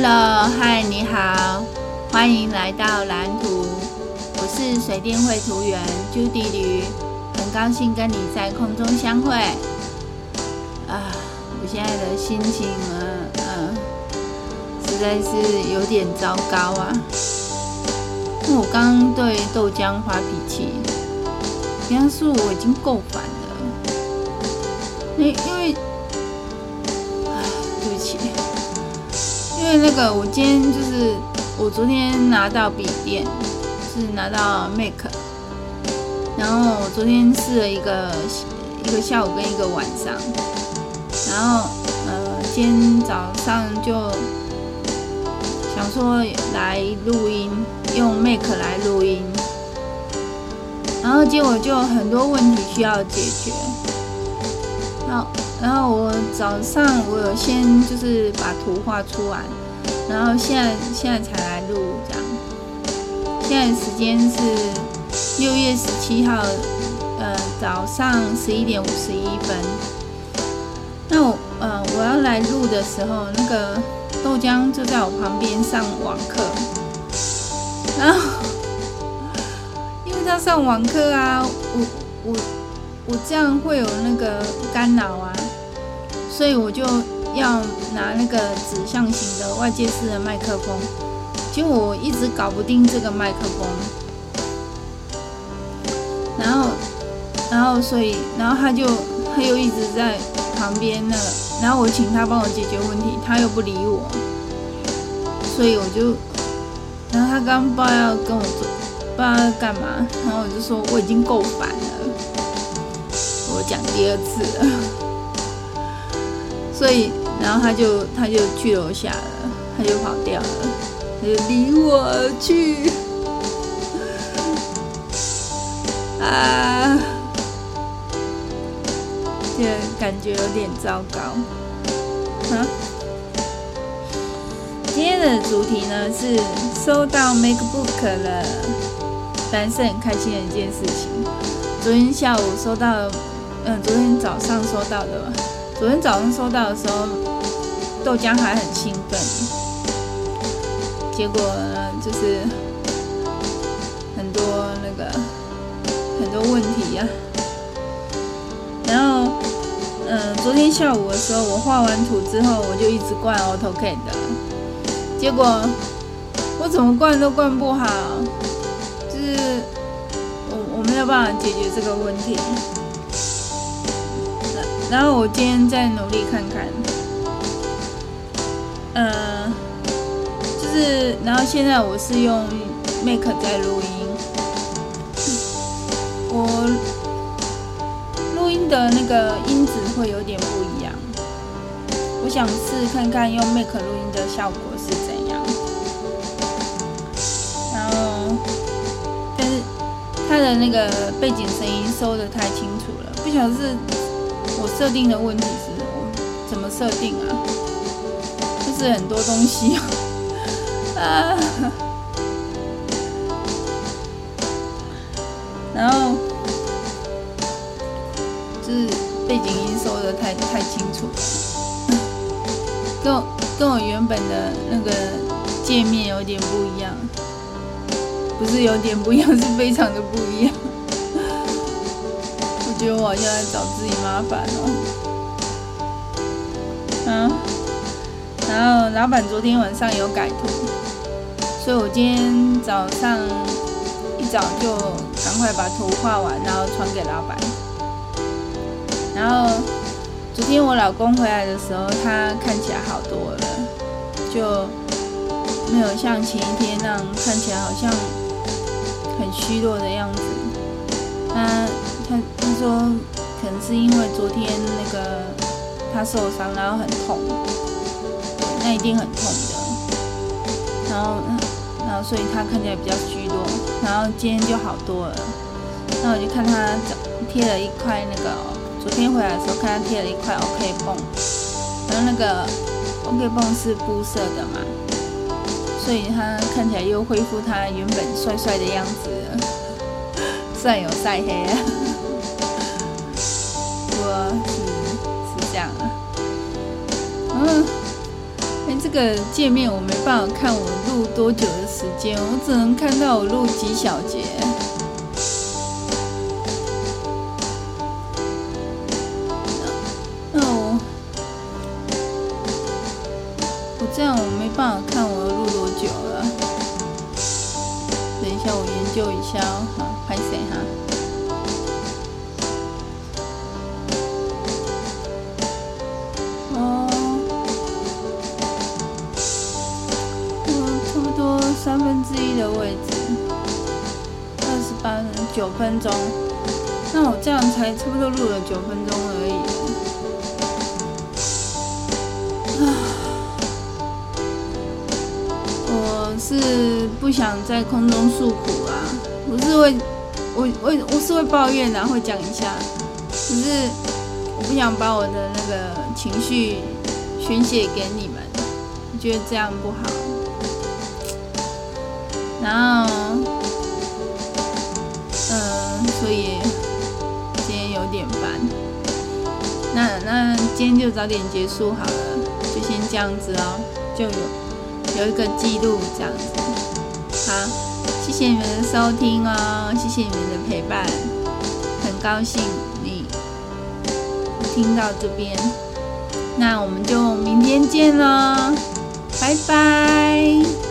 Hello，嗨，你好，欢迎来到蓝图。我是水电绘图员 Judy 吕，很高兴跟你在空中相会。啊，我现在的心情啊，嗯，实在是有点糟糕啊。因为我刚对豆浆发脾气，平常说我已经够烦了。因因为，唉，对不起。因为那个，我今天就是我昨天拿到笔电，是拿到 Mac，然后我昨天试了一个一个下午跟一个晚上，然后呃，今天早上就想说来录音，用 Mac 来录音，然后结果就很多问题需要解决，然后。然后我早上我有先就是把图画出来，然后现在现在才来录这样。现在时间是六月十七号，呃早上十一点五十一分。那我呃我要来录的时候，那个豆浆就在我旁边上网课，然后因为他上网课啊，我我我这样会有那个干扰啊。所以我就要拿那个指向型的外接式的麦克风，结果我一直搞不定这个麦克风，然后，然后所以，然后他就他又一直在旁边那个，然后我请他帮我解决问题，他又不理我，所以我就，然后他刚刚不知道要跟我做，不知道要干嘛，然后我就说我已经够烦了，我讲第二次了。所以，然后他就他就去楼下了，他就跑掉了，他就离我而去，啊，这感觉有点糟糕。啊，今天的主题呢是收到 MacBook 了，但是很开心的一件事情。昨天下午收到，嗯，昨天早上收到的吧。昨天早上收到的时候，豆浆还很兴奋，结果呢，就是很多那个很多问题呀、然后，嗯，昨天下午的时候，我画完图之后，我就一直灌 AutoCAD，结果我怎么灌都灌不好，就是我我没有办法解决这个问题。然后我今天再努力看看，呃，就是，然后现在我是用 Mac 在录音，我录音的那个音质会有点不一样，我想试看看用 Mac 录音的效果是怎样，然后，但是它的那个背景声音收得太清楚了，不晓得是。我设定的问题是我怎么设定啊？是很多东西。啊，然后就是背景音收得太太清楚了，跟我跟我原本的那个界面有点不一样，不是有点不一样，是非常的不一样。我觉得我好像在找自己麻烦哦。嗯，然后老板昨天晚上有改图，所以我今天早上一早就赶快把图画完，然后传给老板。然后昨天我老公回来的时候，他看起来好多了，就没有像前一天那样看起来好像很虚弱的样子。他。他他说，可能是因为昨天那个他受伤，然后很痛，那一定很痛的。然后，然后所以他看起来比较虚弱。然后今天就好多了。那我就看他贴了一块那个，昨天回来的时候看他贴了一块 OK 绷，然后那个 OK 绷是布色的嘛，所以他看起来又恢复他原本帅帅的样子了，算有晒黑了。是是这样的，嗯，这个界面我没办法看我录多久的时间，我只能看到我录几小节。那我我这样我没办法看我录多久了。等一下我研究一下哦，九分钟，那我这样才差不多录了九分钟而已。啊，我是不想在空中诉苦啊，我是会，我我我是会抱怨然后会讲一下，可是我不想把我的那个情绪宣泄给你们，我觉得这样不好。然后，那那今天就早点结束好了，就先这样子哦，就有有一个记录这样子。好，谢谢你们的收听哦，谢谢你们的陪伴，很高兴你听到这边。那我们就明天见喽，拜拜。